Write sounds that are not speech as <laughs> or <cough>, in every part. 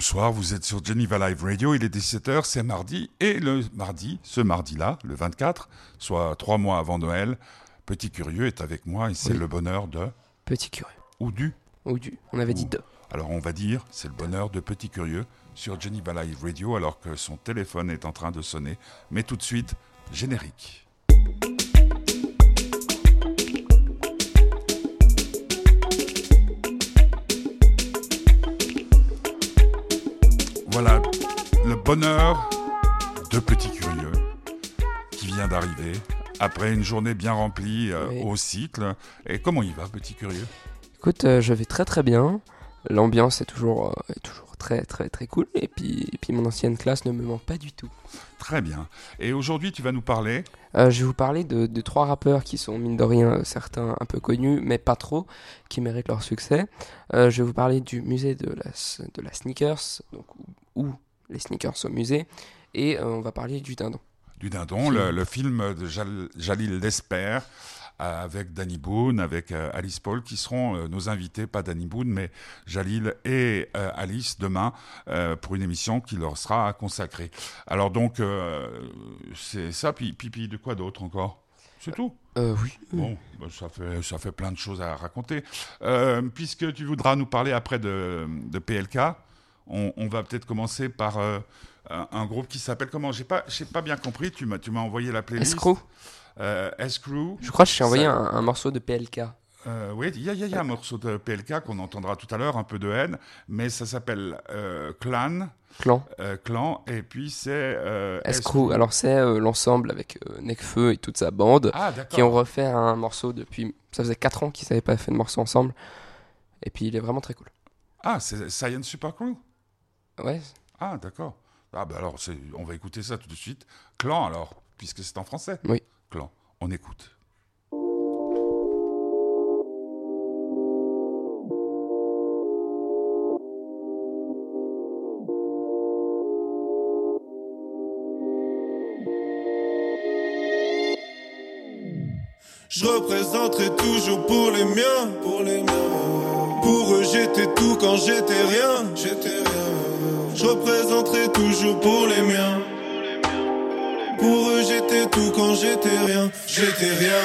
bonsoir, vous êtes sur Geneva Live Radio, il est 17h, c'est mardi, et le mardi, ce mardi-là, le 24, soit trois mois avant Noël, Petit Curieux est avec moi et c'est Oui. le bonheur de... Petit curieux. ou du Ou du. On avait dit deux. Alors on va dire, c'est le bonheur de Petit Curieux sur Geneva Live Radio alors que son téléphone est en train de sonner. Mais tout de suite, générique. Voilà le bonheur de Petit Curieux qui vient d'arriver après une journée bien remplie euh, Oui. au cycle. Et comment il va, Petit Curieux? Écoute, euh, je vais très très bien. L'ambiance est toujours, euh, est toujours très très très cool. Et puis, et puis mon ancienne classe ne me manque pas du tout. Très bien. Et aujourd'hui, tu vas nous parler. Euh, je vais vous parler de, de trois rappeurs qui sont, mine de rien, certains un peu connus, mais pas trop, qui méritent leur succès. Euh, je vais vous parler du musée de la, de la sneakers, donc où, où les sneakers au musée. Et euh, on va parler du dindon. du Dindon, le, le film de Jal- Jalil Lesper avec Danny Boone, avec euh, Alice Paul, qui seront euh, nos invités, pas Danny Boone, mais Jalil et euh, Alice demain pour une émission qui leur sera consacrée. Alors donc, c'est ça, puis, puis, de quoi d'autre encore? C'est tout? Euh, oui. Bon, bah, ça, fait, ça fait plein de choses à raconter. Euh, puisque tu voudras nous parler après de, de PLK, on, on va peut-être commencer par euh, un, un groupe qui s'appelle comment? J'ai pas, pas bien compris. Tu m'as, tu m'as envoyé la playlist. Escroc. Euh. Je crois que je t'ai envoyé Ça- un, un morceau de PLK. Euh, oui, il y y a- il y a un morceau de PLK qu'on entendra tout à l'heure, un peu de haine, mais ça s'appelle euh, Clan, Clan. euh, Clan, et puis c'est Escrew. Alors c'est l'ensemble avec Nekfeu et toute sa bande Ah, qui ont refait un morceau depuis. Ça faisait 4 ans qu'ils n'avaient pas fait de morceau ensemble. Et puis il est vraiment très cool. Ah, c'est Science Super Crew? Ouais. Ah, d'accord. Ah, bah alors, on va écouter ça tout de suite. Clan, alors, puisque c'est en français. Oui. On écoute. Je représenterai toujours pour les miens, pour les miens. Pour eux j'étais tout quand j'étais rien, j'étais rien. Je représenterai toujours pour les miens. Pour eux j'étais tout quand j'étais rien, j'étais rien.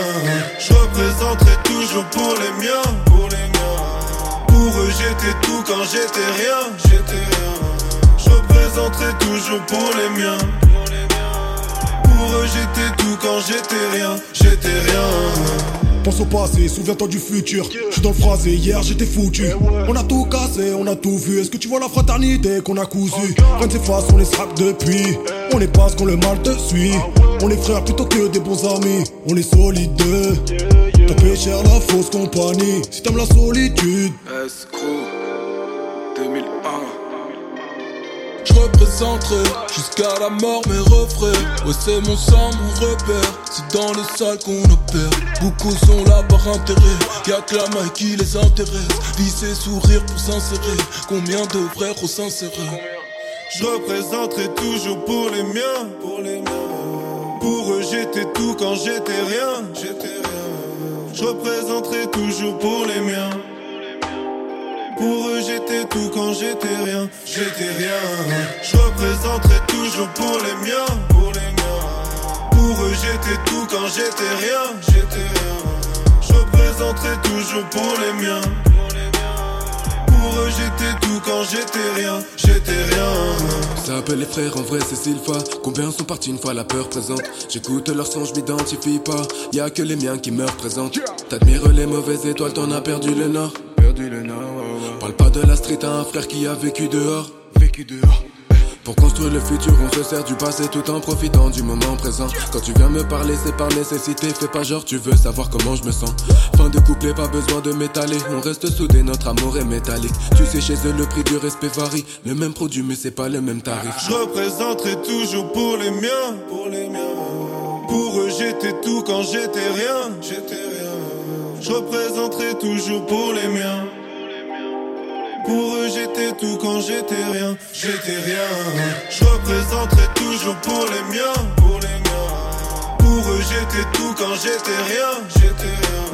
Je représenterai toujours pour les miens, pour les miens. Pour eux j'étais tout quand j'étais rien, j'étais rien. Je représenterai toujours pour les miens. Pour eux j'étais tout quand j'étais rien, j'étais rien. Pense au passé, souviens-toi du futur. Je suis dans le phrasé, hier j'étais foutu. On a tout cassé, on a tout vu. Est-ce que tu vois la fraternité qu'on a cousu Rien ne s'efface, on les scrape depuis. On est pas qu'on le mal te suit. On est frères plutôt que des bons amis. On est solides. T'as payé cher la fausse compagnie. Si t'aimes la solitude, Escroc 2001 Je représenterai jusqu'à la mort mes refrains. Ouais c'est mon sang, mon repère. C'est dans le sale qu'on opère. Beaucoup sont là par intérêt. Y'a que la qui les intéresse. Lycée sourire pour s'insérer. Combien de vrais gros s'insérer Je représenterai toujours pour les miens. Pour les miens. Pour eux j'étais tout quand j'étais rien. J'étais rien. Je représenterai toujours pour les miens pour eux j'étais tout quand j'étais rien, j'étais rien. Je représenterai toujours pour les miens, pour les miens. Pour eux j'étais tout quand j'étais rien, j'étais rien. Je représenterai toujours pour les miens. Pour eux j'étais tout quand j'étais rien, j'étais rien. Ça appelle les frères, en vrai c'est Sylva Combien sont partis une fois la peur présente? J'écoute leur son, je m'identifie pas y a que les miens qui me représentent T'admires les mauvaises étoiles, t'en as perdu le nord Perdu le nord, Parle pas de la street à un frère qui a vécu dehors Vécu dehors pour construire le futur, on se sert du passé tout en profitant du moment présent. Quand tu viens me parler, c'est par nécessité. Fais pas genre, tu veux savoir comment je me sens. Fin de couplet, pas besoin de m'étaler. On reste soudés, notre amour est métallique. Tu sais, chez eux, le prix du respect varie. Le même produit, mais c'est pas le même tarif. Je représenterai toujours pour les miens, pour les miens. Pour eux j'étais tout quand j'étais rien, j'étais rien. Je représenterai toujours pour les miens. Pour eux j'étais tout quand j'étais rien, j'étais rien. Je représenterai toujours pour les miens, pour les miens. Pour eux j'étais tout quand j'étais rien, j'étais rien.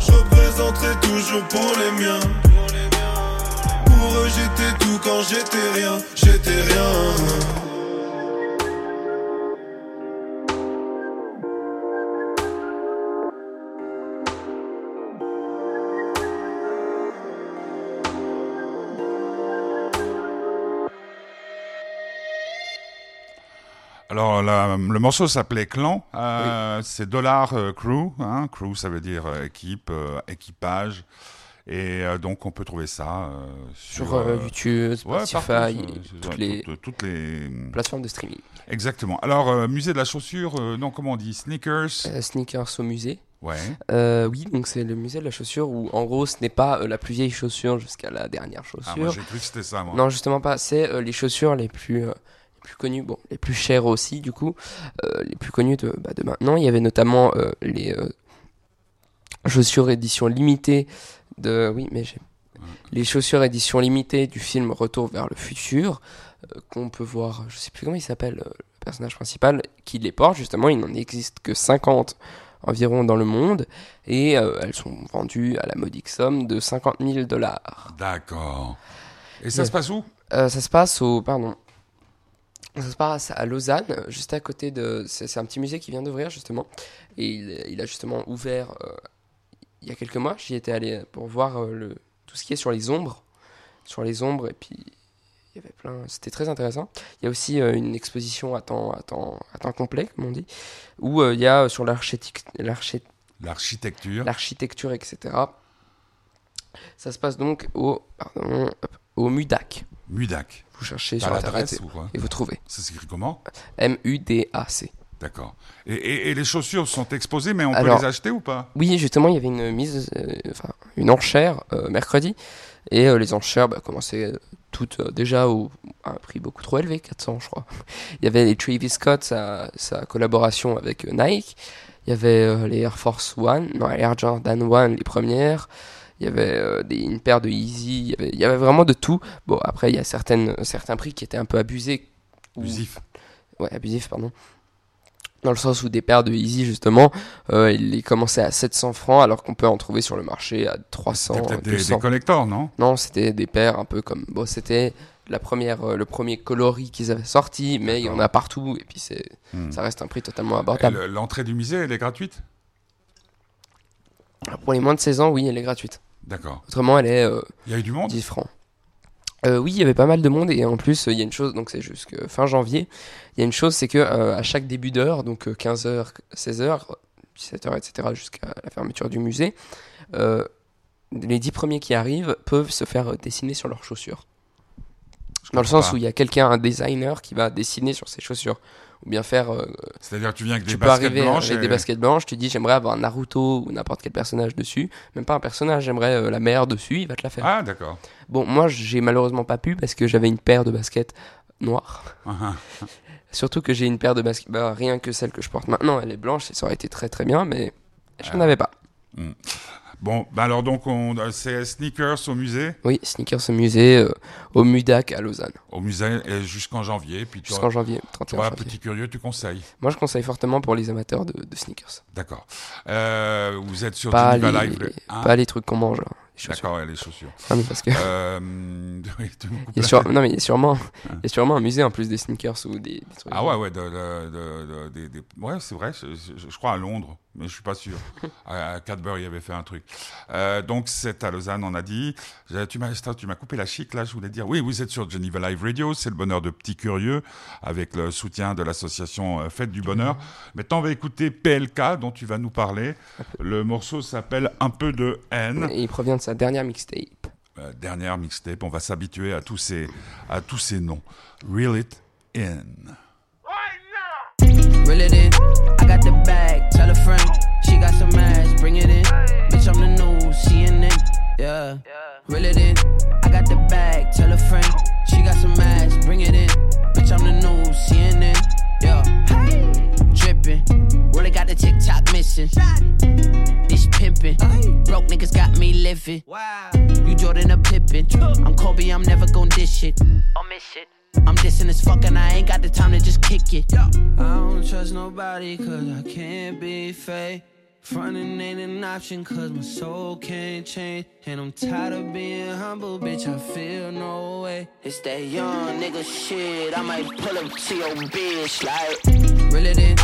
Je représenterai toujours pour les miens. Pour eux j'étais tout tout quand j'étais rien, j'étais rien. Alors le morceau s'appelait Clan, euh, c'est Dollar euh, Crew, hein, crew ça veut dire euh, équipe, équipage, et donc on peut trouver ça sur, YouTube, Spotify, toutes, les toutes, les plateformes de streaming. Exactement. Alors musée de la chaussure, non comment on dit, sneakers? sneakers au musée. Ouais. oui, donc c'est le musée de la chaussure où en gros ce n'est pas la plus vieille chaussure jusqu'à la dernière chaussure. Ah, moi j'ai cru que c'était ça moi. Non justement pas, c'est les chaussures les plus plus connus, bon, les plus chers aussi, du coup, euh, les plus connus de, bah, de, maintenant. Il y avait notamment euh, les euh, chaussures édition limitée de. Oui, mais j'ai. Les chaussures édition limitée du film Retour vers le futur, qu'on peut voir, je sais plus comment il s'appelle, le personnage principal, qui les porte, justement, il n'en existe que 50 environ dans le monde, et elles sont vendues à la modique somme de 50 000 dollars. D'accord. Et ça se passe où? Ça se passe au. Pardon. Ça se passe à Lausanne, juste à côté de. C'est un petit musée qui vient d'ouvrir justement. Et il, a justement ouvert euh, il y a quelques mois. J'y étais allé pour voir euh, le, tout ce qui est sur les ombres. Sur les ombres, et puis il y avait plein. C'était très intéressant. Il y a aussi euh, une exposition à temps, à, temps, à temps complet, comme on dit, où il y a sur l'architecture. L'architecture, etc. Ça se passe donc au, pardon, au MUDAC. MUDAC. Vous cherchez sur Internet et, vous trouvez. Ça s'écrit comment M-U-D-A-C. D'accord. Et, les chaussures sont exposées, mais on peut les acheter ou pas? Oui, justement, il y avait une mise, euh, enfin, une enchère euh, mercredi, et euh, les enchères bah, commençaient toutes déjà au, à un prix beaucoup trop élevé, 400 je crois. Il y avait les Travis Scott, sa, sa collaboration avec Nike. Il y avait les Air Force One, non, Air Jordan One, les premières il y avait euh, des, une paire de Easy, il y, avait, vraiment de tout. Bon, après, il y a certaines, certains prix qui étaient un peu abusés. Abusifs. Ouais, abusifs, pardon. Dans le sens où des paires de Easy, justement, euh, ils commençaient à 700 francs, alors qu'on peut en trouver sur le marché à 300. C'était des, des collectors, non? Non, c'était des paires un peu comme. Bon, c'était la première, euh, le premier coloris qu'ils avaient sorti, mais il y en a partout, et puis c'est, hmm. ça reste un prix totalement abordable. L'entrée du musée, elle est gratuite? Pour les moins de 16 ans, oui, elle est gratuite. D'accord. Autrement, elle est. Euh, il y a eu du monde 10 francs. Euh, oui, il y avait pas mal de monde et en plus, il y a une chose, donc c'est jusque fin janvier. Il y a une chose, c'est que euh, à chaque début d'heure, donc 15h, 16h, 17h, etc., jusqu'à la fermeture du musée, les 10 premiers qui arrivent peuvent se faire dessiner sur leurs chaussures. Dans le sens où il y a quelqu'un, un designer, qui va dessiner sur ses chaussures ou bien faire. Euh, C'est-à-dire que tu viens avec des baskets blanches. Avec des baskets blanches, tu dis j'aimerais avoir Naruto ou n'importe quel personnage dessus. Même pas un personnage, j'aimerais euh, la mère dessus, il va te la faire. Ah, d'accord. Bon, moi j'ai malheureusement pas pu parce que j'avais une paire de baskets noires. <laughs> Surtout que j'ai une paire de baskets, bah, rien que celle que je porte maintenant, elle est blanche et ça aurait été très très bien, mais je n'en avais pas. Hmm. Bon, bah alors donc on, c'est Sneakers au musée? Oui, Sneakers au musée, euh, au MUDAC à Lausanne. Au musée jusqu'en janvier. Jusqu'en janvier, 31 toi, petit curieux, tu conseilles Moi, je conseille fortement pour les amateurs de, sneakers. D'accord. Euh, vous êtes sur pas les, Live hein Pas les trucs qu'on mange. Hein. D'accord, les chaussures. Ah, parce que... Euh, <laughs> il, y a non, mais il y a sûrement, hein. il y a sûrement un musée en plus des sneakers ou des, trucs. Ah ouais, ouais, de, de, de, ouais c'est vrai, je, je, crois à Londres, mais je suis pas sûr. <laughs> à Cadbury, il avait fait un truc. Euh, donc c'est à Lausanne, on a dit. Tu m'as, tu m'as coupé la chic là, je voulais dire. Oui, vous êtes sur Geneva Live Radio, c'est le bonheur de petits curieux, avec le soutien de l'association euh, Fête du Bonheur. Maintenant, on va écouter PLK, dont tu vas nous parler. Le morceau s'appelle Un peu de haine. Et il provient de sa dernière mixtape. Euh, dernière mixtape, on va s'habituer à tous ces, à tous ces noms. Reel it in. Reel it in. I got the bag. Tell a friend. She got some ass. Bring it in. Bitch, I'm the new CNN. Yeah. Reel it in. I got the bag. Tell a friend. She got some ass. Bring it in. Bitch, I'm the new CNN. Yeah. Hey. Dripping. Really got the TikTok missing. This pimping. Broke niggas got me living. Wow. You Jordan a Pippin. I'm Kobe, I'm never gon' dish it. I'll miss it. I'm dissing as fuck and I ain't got the time to just kick it. I don't trust nobody cause I can't be fake. Frontin' ain't an option cause my soul can't change. And I'm tired of being humble, bitch, I feel no way. way. It's that young nigga shit. I might pull up to your bitch like. Reel it in.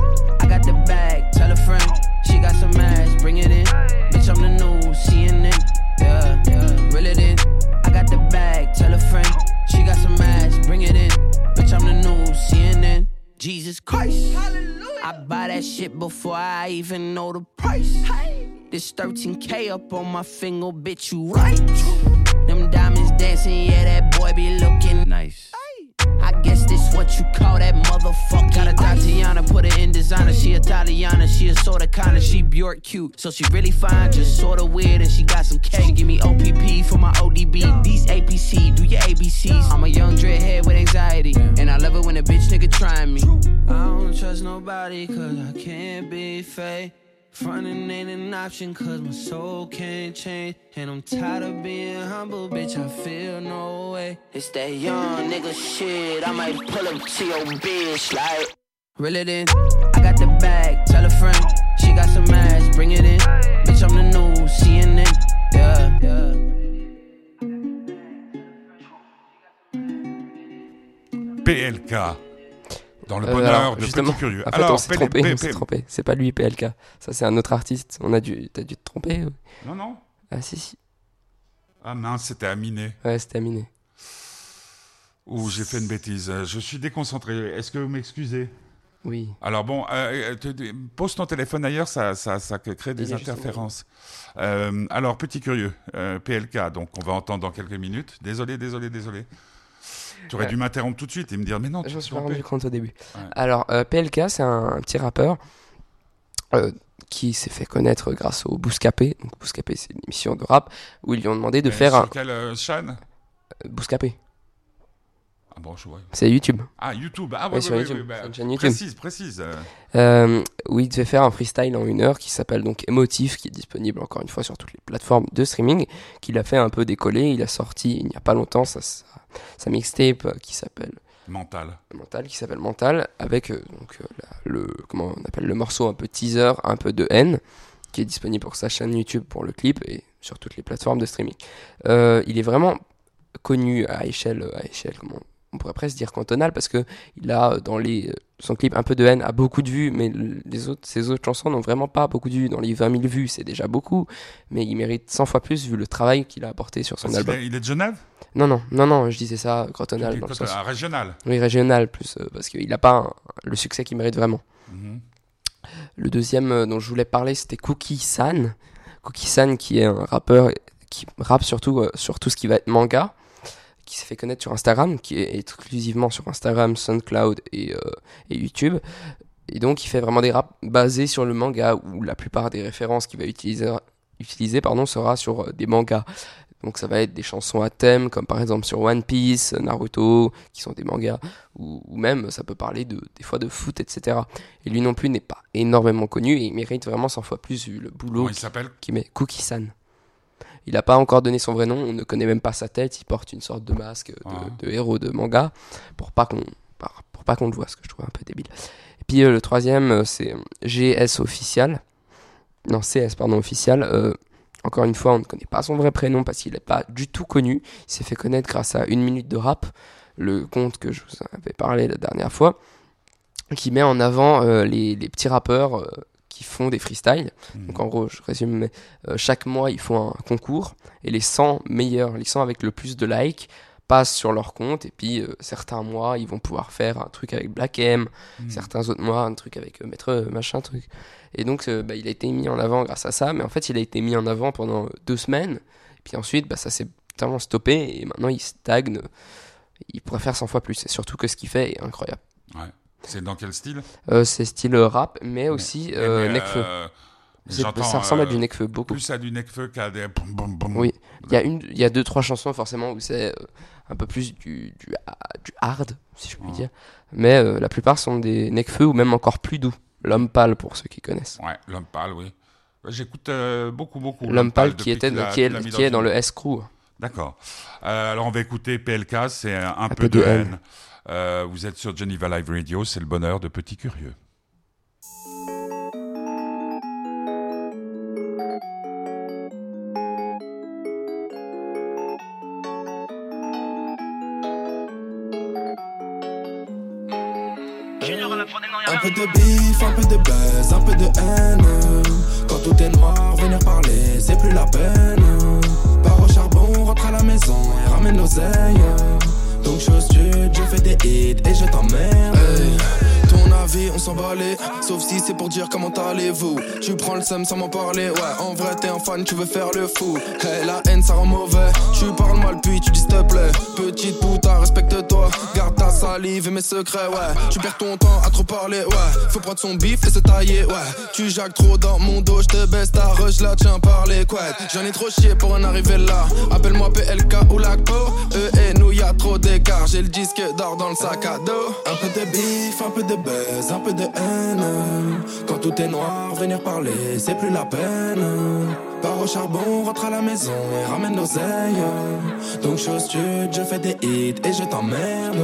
I got the bag. Tell a friend. She got some ass. Bring it in. Bitch, I'm the new CNN. Yeah, yeah. Reel it in. I got the bag. Tell a friend. She got some ass. Bring it in. Bitch, I'm the new CNN. Jesus Christ. I buy that shit before I even know the price. This 13K up on my finger, bitch, you right. Them diamonds dancing, yeah, that boy be looking nice. I guess this what you call that motherfucker. Got a Tatiana, put her in designer. She Italiana, she a sorta kinda, she Bjork cute. So she really fine, just sorta weird, and she got some K. She give me OPP for my ODB. These APC, do your ABCs. I'm a young dreadhead with anxiety, and I love it when a bitch nigga trying me. I don't trust nobody, cause I can't be fake. Frontin' ain't an option cause my soul can't change. And I'm tired of being humble, bitch, I feel no way. It's that young nigga shit, I might pull up to your bitch like. Reel it in, I got the bag, tell a friend. She got some ass, bring it in. Bitch, I'm the new CNN, yeah, yeah. PLK. Dans le Euh, bonheur de justement, Petit Curieux. En fait, Alors, on s'est trompé, on s'est trompé. C'est pas lui, PLK. Ça, c'est un autre artiste. On a dû, t'as dû te tromper. Non, non. Ah, si, si. Ah mince, c'était Aminé. Ouais, c'était Aminé. Ou j'ai fait une bêtise. Je suis déconcentré. Est-ce que vous m'excusez? Oui. Alors bon, euh, euh, te- pose ton téléphone ailleurs, ça, ça, ça crée des interférences. Euh, alors, petit curieux, euh, PLK, donc on va entendre dans quelques minutes. Désolé, désolé, désolé. Tu aurais dû m'interrompre tout de suite et me dire, mais non, tu Je me suis pas rendu compte au début. Ouais. Alors, euh, PLK, c'est un, un petit rappeur euh, qui s'est fait connaître grâce au Bouscapé. Donc, Bouscapé, c'est une émission de rap où ils lui ont demandé de faire sur un. euh, chaîne? Euh, Bouscapé, Ah bon, je vois. c'est YouTube. Ah, YouTube. Ah, Ouais, ouais, sur ouais, YouTube. ouais, bah, C'est une chaîne YouTube. précise, précise. euh. Où il devait faire un freestyle en une heure qui s'appelle donc Emotif, qui est disponible encore une fois sur toutes les plateformes de streaming, qu'il a fait un peu décoller. Il a sorti il n'y a pas longtemps sa, sa, sa mixtape qui s'appelle Mental. Mental, qui s'appelle Mental, avec euh, donc euh, la- le comment on appelle le morceau un peu teaser, un peu de haine, qui est disponible pour sa chaîne YouTube pour le clip et sur toutes les plateformes de streaming. Euh, il est vraiment connu à échelle, à échelle, comment on pourrait presque dire cantonale, parce que il a euh, dans les euh, son clip un peu de haine a beaucoup de vues, mais les autres, ses autres chansons n'ont vraiment pas beaucoup de vues. Dans les 20 000 vues, c'est déjà beaucoup, mais il mérite 100 fois plus vu le travail qu'il a apporté sur son Parce qu'il album. est- il est de Genève? Non, non, non, non, je disais ça cantonal Il est dans le sens ah, Régional. oui, régional plus, euh, parce qu'il n'a pas un- le succès qu'il mérite vraiment. Mhm. Le deuxième euh, dont je voulais parler, c'était Cookie San. Cookie San, qui est un rappeur qui rappe surtout euh, sur tout ce qui va être manga, qui s'est fait connaître sur Instagram, qui est exclusivement sur Instagram, SoundCloud et, euh, et YouTube. Et donc, il fait vraiment des raps basés sur le manga, où la plupart des références qu'il va utiliser, utiliser pardon, sera sur euh, des mangas. Donc, ça va être des chansons à thème, comme par exemple sur One Piece, Naruto, qui sont des mangas, ou, ou même ça peut parler de, des fois de foot, etc. Et lui non plus n'est pas énormément connu et il mérite vraiment 100 fois plus vu le boulot Comment il s'appelle qui met Cookie San. Il n'a pas encore donné son vrai nom, on ne connaît même pas sa tête, il porte une sorte de masque de, Ah. de héros de manga pour pas qu'on pour pas qu'on le voit, ce que je trouve un peu débile. Et puis euh, le troisième, euh, c'est GS official. Non, CS, pardon, official. Euh, encore une fois, on ne connaît pas son vrai prénom parce qu'il n'est pas du tout connu. Il s'est fait connaître grâce à une minute de rap, le compte que je vous avais parlé la dernière fois, qui met en avant euh, les, les petits rappeurs qui font des freestyles. Mhm. Donc en gros, je résume, mais euh, chaque mois ils font un concours et les 100 meilleurs, les 100 avec le plus de likes passent sur leur compte et puis euh, certains mois ils vont pouvoir faire un truc avec Black M, Mhm. certains autres mois un truc avec euh, Maître machin truc. Et donc bah, il a été mis en avant grâce à ça, mais en fait il a été mis en avant pendant deux semaines et puis ensuite bah, ça s'est totalement stoppé et maintenant il stagne. Il pourrait faire 100 fois plus et surtout que ce qu'il fait est incroyable. Ouais. C'est dans quel style? Euh, c'est style rap mais aussi euh, euh, j'entends, ça ressemble à euh, du Nekfeu beaucoup. Plus à du Nekfeu qu'à des. Oui. Il y a une, il y a deux trois chansons forcément où c'est euh, un peu plus du, du, du hard, si je puis dire. Mais euh, la plupart sont des Nekfeu ou même encore plus doux. L'homme pâle pour ceux qui connaissent. Ouais, l'homme pâle, oui. J'écoute euh, beaucoup, beaucoup. L'homme pâle qui était qui est, qui est dans le S-Crew. D'accord. Euh, alors on va écouter PLK, c'est un, un peu, de haine. haine. Euh, vous êtes sur Geneva Live Radio, c'est le bonheur de petits curieux. Un peu de bif, un peu de baisse, un peu de haine. Quand tout est noir, venir parler, c'est plus la peine. Par au charbon, rentre à la maison et ramène nos ailes. Donc chose je fais des hits et je t'emmerde. Avis, on s'en balait. Sauf si c'est pour dire comment allez-vous. Tu prends le seum sans m'en parler. Ouais, en vrai, t'es un fan, tu veux faire le fou. Hey, la haine, ça rend mauvais. Tu parles mal, puis tu dis s'il te plaît. Petite putain, respecte-toi. Garde ta salive et mes secrets, ouais. Tu perds ton temps à trop parler, ouais. Faut prendre son bif et se tailler, ouais. Tu jacques trop dans mon dos, je te baisse ta rush, là, tiens, par les. J'en ai trop chié pour en arriver là. Appelle-moi PLK ou LACPO. Eux et nous, y a trop d'écart. J'ai le disque d'or dans le sac à dos. Un peu de bif, un peu de un peu de haine. Quand tout est noir, venir parler, c'est plus la peine. Pars au charbon, rentre à la maison et ramène l'oseille. Donc chose je fais des hits et je t'emmerde.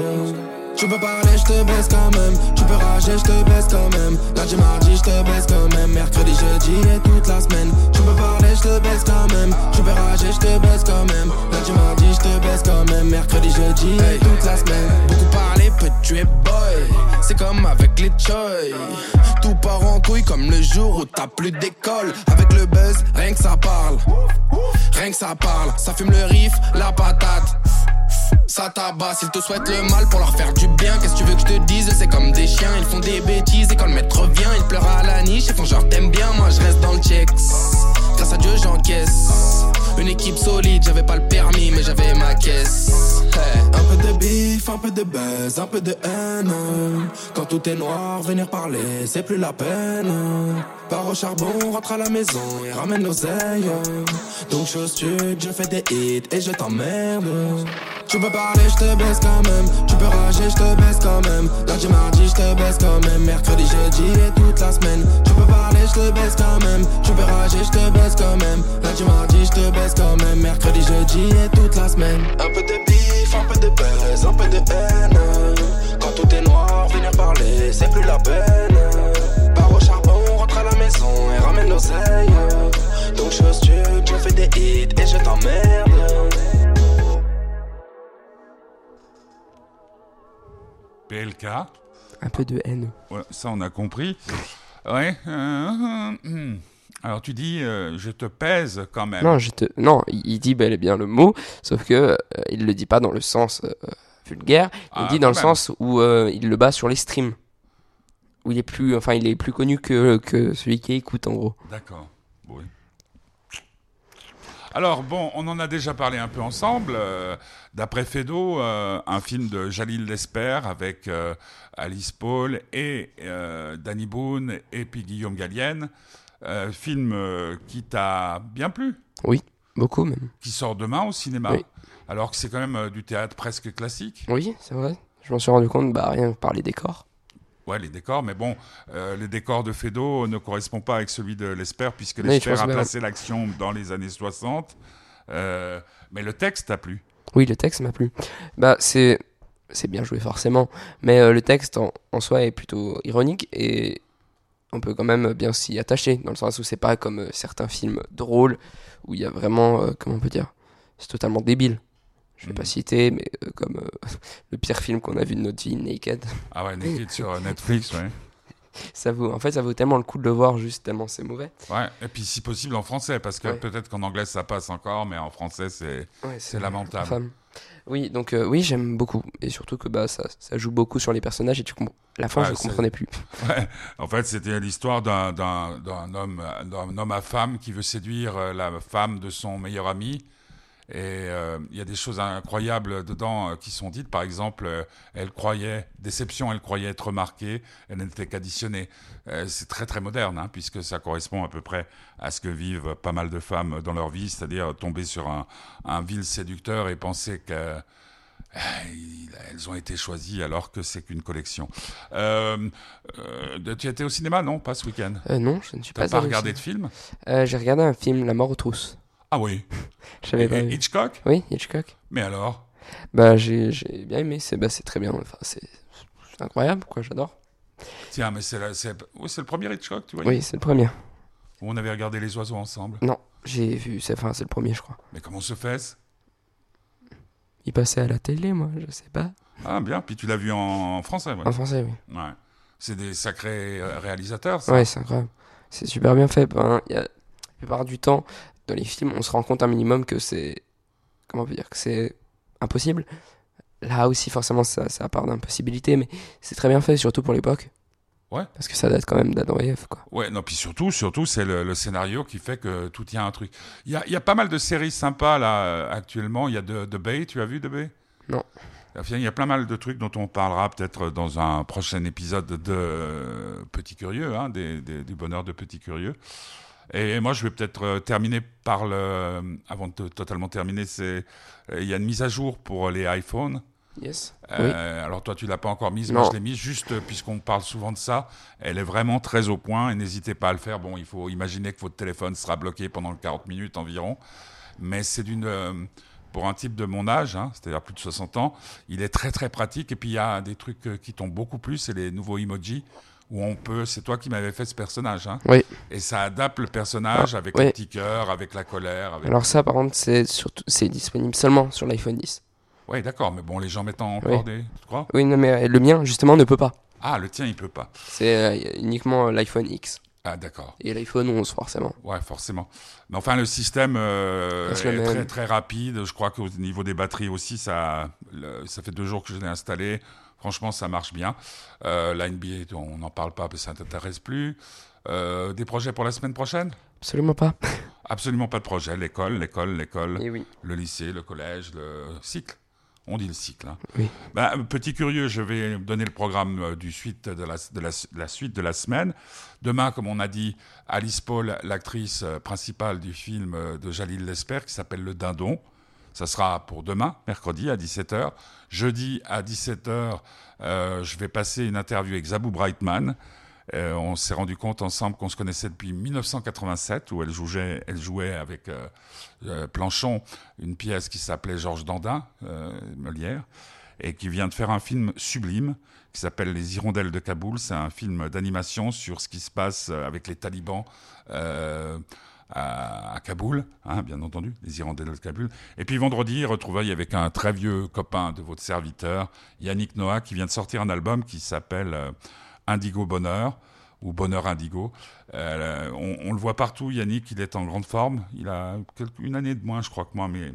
Tu peux parler, je te baisse quand même. Tu peux rager, je te baisse quand même. Lundi, mardi, je te baisse quand même. Mercredi, jeudi et toute la semaine. Tu peux parler, je te baisse quand même. Tu peux rager, je te baisse quand même. Lundi, mardi, je te baisse quand même. Mercredi, jeudi et toute la semaine. Beaucoup parler peut tuer Tout part en couille comme le jour où t'as plus d'école. Avec le buzz, rien que ça parle. Rien que ça parle. Ça fume le riff, la patate ça tabasse, ils te souhaitent le mal pour leur faire du bien. Qu'est-ce que tu veux que je te dise? C'est comme des chiens, ils font des bêtises et quand le maître vient, ils pleurent à la niche. Ils font genre t'aimes bien, moi je reste dans le checks. Grâce à Dieu j'encaisse. Une équipe solide, j'avais pas le permis, mais j'avais ma caisse. Un peu de bif, un peu de buzz, un peu de haine. Quand tout est noir, venir parler, c'est plus la peine. Pars au charbon, rentre à la maison et ramène l'oseille. Donc chose je fais des hits et je t'emmerde. Tu peux parler, je te baisse quand même. Tu peux je te baisse quand même. Lundi, mardi, je te baisse quand même. Mercredi, jeudi et toute la semaine. Tu peux parler, je te baisse quand même. Tu peux rager, je te baisse quand même. Lundi, mardi, je te baisse quand même. Mercredi, jeudi et toute la semaine. Un peu de bif, un peu de buzz, un peu de haine. Quand tout est noir, venir parler, c'est plus la peine. Pars au charbon, rentre à la maison et ramène l'oseille. Donc, chose tu, je fais des hits et je t'emmerde. PLK. Un peu de haine. Ouais, ça, on a compris. Ouais. Euh, hmm. alors tu dis, euh, je te pèse quand même. Non, je te... non il dit bel et bien le mot, sauf que euh, il le dit pas dans le sens vulgaire. Il Ah, dit dans le même. sens où il le bat sur les streams, où il est plus, enfin, il est plus connu que, que celui qui écoute en gros. D'accord. Oui. Alors, bon, on en a déjà parlé un peu ensemble. euh, D'après Fedo, euh, un film de Jalil Lesper avec euh, Alice Paul et Danny Boone et puis Guillaume Gallienne. Film qui t'a bien plu, Beaucoup même. qui sort demain au cinéma. Oui. Alors que c'est quand même du théâtre presque classique. Oui, c'est vrai. Je m'en suis rendu compte, bah rien que par les décors. Ouais, les décors, mais bon, euh, les décors de Fedo ne correspondent pas avec celui de Lesper, puisque Lesper a placé l'action dans les années 60. Euh, mais le texte t'a plu. Oui, le texte m'a plu. Bah, c'est c'est bien joué forcément, mais euh, le texte en, en soi est plutôt ironique et on peut quand même bien s'y attacher dans le sens où c'est pas comme certains films drôles où il y a vraiment comment on peut dire, c'est totalement débile. Je vais Mhm. pas citer, mais euh, comme euh, <laughs> le pire film qu'on a vu de notre vie, Naked. Ah ouais, Naked <laughs> sur euh, Netflix, ouais. Ça vaut, en fait, ça vaut tellement le coup de le voir juste tellement c'est mauvais. Ouais, et puis si possible en français, parce que Ouais. peut-être qu'en anglais ça passe encore, mais en français c'est Ouais, lamentable. Oui, donc euh, oui, j'aime beaucoup et surtout que bah ça, ça joue beaucoup sur les personnages et tu comprends. La fin, Ouais, je c'est- comprenais plus. <laughs> En fait, c'était l'histoire d'un homme, homme à femme qui veut séduire la femme de son meilleur ami. Et euh, il y a des choses incroyables dedans euh, qui sont dites. Par exemple, euh, elle croyait, déception, elle croyait être remarquée, elle n'était qu'additionnée. C'est très très moderne, hein, puisque ça correspond à peu près à ce que vivent pas mal de femmes dans leur vie, c'est-à-dire tomber sur un, un vil séducteur et penser que euh, il- elles ont été choisies alors que c'est qu'une collection. Euh, euh, tu étais au cinéma, non? Pas ce week-end? Euh, non, je ne suis T'as pas pas allé au regardé de film? J'ai regardé un film, La mort aux trousses. Ah oui. <laughs> Je savais pas. Hitchcock? Oui, Hitchcock. Mais alors? Bah j'ai j'ai bien aimé, c'est bah, très bien, enfin, c'est incroyable quoi, j'adore. Tiens, mais c'est le premier Hitchcock, tu vois? Oui, c'est le premier. Où on avait regardé les oiseaux ensemble. Non, j'ai vu, c'est enfin, le premier je crois. Mais comment se fait Il passait à la télé moi, je sais pas. Ah bien, puis tu l'as vu en, en français, ouais. En français oui. Ouais. C'est des sacrés euh, réalisateurs, ça? Ouais, c'est incroyable. C'est super bien fait. Ben, y a, la plupart du temps, dans les films, on se rend compte un minimum que c'est. Comment on peut dire Que c'est impossible. Là aussi, forcément, ça, ça part d'impossibilité, mais c'est très bien fait, surtout pour l'époque. Ouais. Parce que ça date quand même d'Adam et Ève, quoi. Ouais, non, puis surtout, surtout, c'est le, le scénario qui fait que tout tient un truc. Il y a, il y a pas mal de séries sympas là actuellement. Il y a The, The Bay, tu as vu The Bay? Non. Il y a plein mal de trucs dont on parlera peut-être dans un prochain épisode de Petit Curieux, hein, des, des- du bonheur de Petit Curieux. Et moi, je vais peut-être euh, terminer par le. Avant de totalement terminer, c'est. euh, Il y a une mise à jour pour les iPhones. Yes. Euh, Alors toi, tu l'as pas encore mise, Non. moi je l'ai mise juste euh, puisqu'on parle souvent de ça. Elle est vraiment très au point et n'hésitez pas à le faire. Bon, il faut imaginer que votre téléphone sera bloqué pendant 40 minutes environ, mais c'est d'une euh, pour un type de mon âge, hein, c'est-à-dire plus de 60 ans, il est très très pratique. Et puis il y a des trucs euh, qui tombent beaucoup plus, c'est les nouveaux emojis où on peut. C'est toi qui m'avais fait ce personnage, hein, Oui. et ça adapte le personnage avec oui. le petit cœur, avec la colère. Avec... Alors ça, par contre, c'est surtout, c'est disponible seulement sur l'iPhone 10. Oui, d'accord, mais bon, les gens mettent encore Oui. des. Tu crois? Oui, non, mais euh, le mien, justement, ne peut pas. Ah, le tien, il peut pas. C'est euh, uniquement l'iPhone X Ah, d'accord. et l'iPhone 11, forcément. Ouais, forcément. Mais enfin, le système euh, est le très très rapide. Je crois qu'au niveau des batteries aussi, ça, le- ça fait deux jours que je l'ai installé. Franchement, ça marche bien. Euh, la NBA, on n'en parle pas parce que ça ne t'intéresse plus. Euh, des projets pour la semaine prochaine? Absolument pas. <laughs> Absolument pas de projet. L'école, l'école, l'école, oui. le lycée, le collège, le cycle. On dit le cycle. hein. Oui. Bah, petit curieux, je vais donner le programme euh, du suite de la, de la- de la suite de la semaine. Demain, comme on a dit, Alice Paul, l'actrice euh, principale du film de Jalil Lesper, qui s'appelle Le Dindon. Ça sera pour demain, mercredi à 17h. Jeudi à 17h, euh, je vais passer une interview avec Zabou Brightman. Euh, on s'est rendu compte ensemble qu'on se connaissait depuis 1987, où elle jouait, avec euh, euh, Planchon une pièce qui s'appelait Georges Dandin, Molière, et qui vient de faire un film sublime qui s'appelle Les Hirondelles de Kaboul. C'est un film d'animation sur ce qui se passe avec les talibans. À, à Kaboul, hein, bien entendu, les Hirondelles de Kaboul. Et puis vendredi, retrouvailles avec un très vieux copain de votre serviteur, Yannick Noah, qui vient de sortir un album qui s'appelle euh, Indigo Bonheur ou Bonheur Indigo. Euh, on, on le voit partout, Yannick, il est en grande forme. Il a quelques- une année de moins, je crois que moi, mais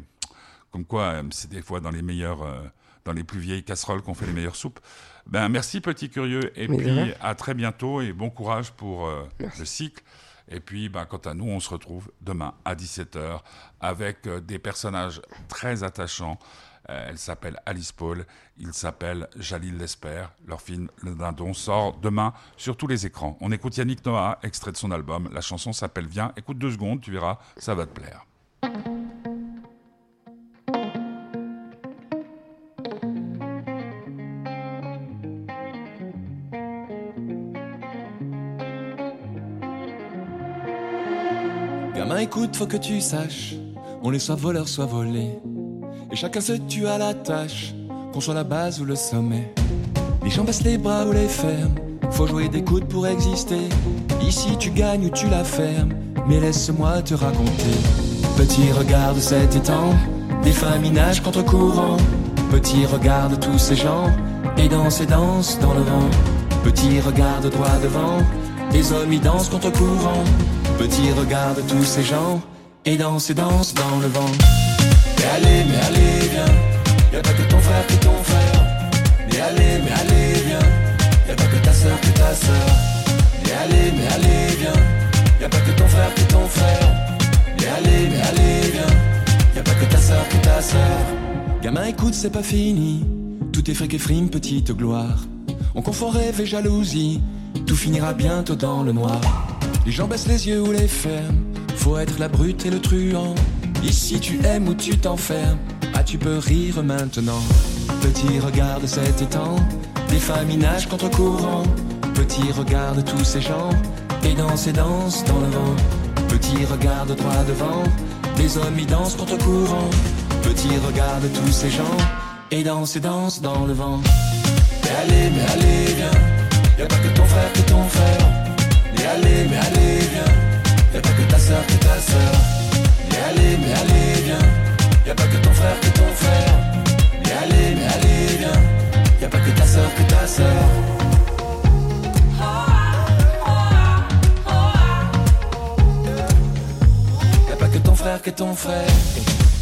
comme quoi, euh, c'est des fois dans les meilleurs, euh, dans les plus vieilles casseroles qu'on fait les meilleures soupes. Ben merci petit curieux, et Mais puis à très bientôt et bon courage pour le cycle. Et puis, ben, quant à nous, on se retrouve demain à 17h avec euh, des personnages très attachants. Euh, elle s'appelle Alice Paul, il s'appelle Jalil Lesper. Leur film Le Dindon sort demain sur tous les écrans. On écoute Yannick Noah, extrait de son album. La chanson s'appelle Viens. Écoute deux secondes, tu verras, ça va te plaire. Écoute, faut que tu saches, on est soit voleur, soit volé. Et chacun se tue à la tâche, qu'on soit la base ou le sommet. Les gens baissent les bras ou les ferment, faut jouer des coudes pour exister. Ici tu gagnes ou tu la fermes, mais laisse-moi te raconter. Petit regarde cet étang, des femmes y nagent contre courant. Petit regarde tous ces gens, et dansent et dansent dans le vent. Petit regarde droit devant, des hommes y dansent contre courant. Petit regarde tous ces gens, et dansent et dansent dans le vent. Mais allez, mais allez, viens, y a pas que ton frère qui ton frère. Mais allez, mais allez, viens, y a pas que ta sœur que ta sœur. Mais allez, mais allez, viens, y a pas que ton frère qui ton frère. Mais allez, mais allez, viens, y a pas que ta sœur que ta sœur. Gamin, écoute, c'est pas fini. Tout est fric et frime, petite gloire. On confond rêve et jalousie. Tout finira bientôt dans le noir. Les gens baissent les yeux ou les ferment. Faut être la brute et le truand. Ici tu aimes ou tu t'enfermes. Ah, tu peux rire maintenant. Petit regarde cet étang. Des femmes y nagent contre courant. Petit regarde tous ces gens. Et dansent et dansent dans le vent. Petit regarde droit devant. Des hommes y dansent contre courant. Petit regarde tous ces gens. Et dansent et dansent dans le vent. Mais allez, mais allez, viens. Y a pas que ton frère qui est ton frère. Mais allez, mais allez, viens. Y'a pas que ta soeur, que ta soeur. Mais allez, mais allez, viens. Y'a pas que ton frère, que ton frère. Mais allez, mais allez, viens. Y'a pas que ta soeur, que ta soeur. frère que ton frère.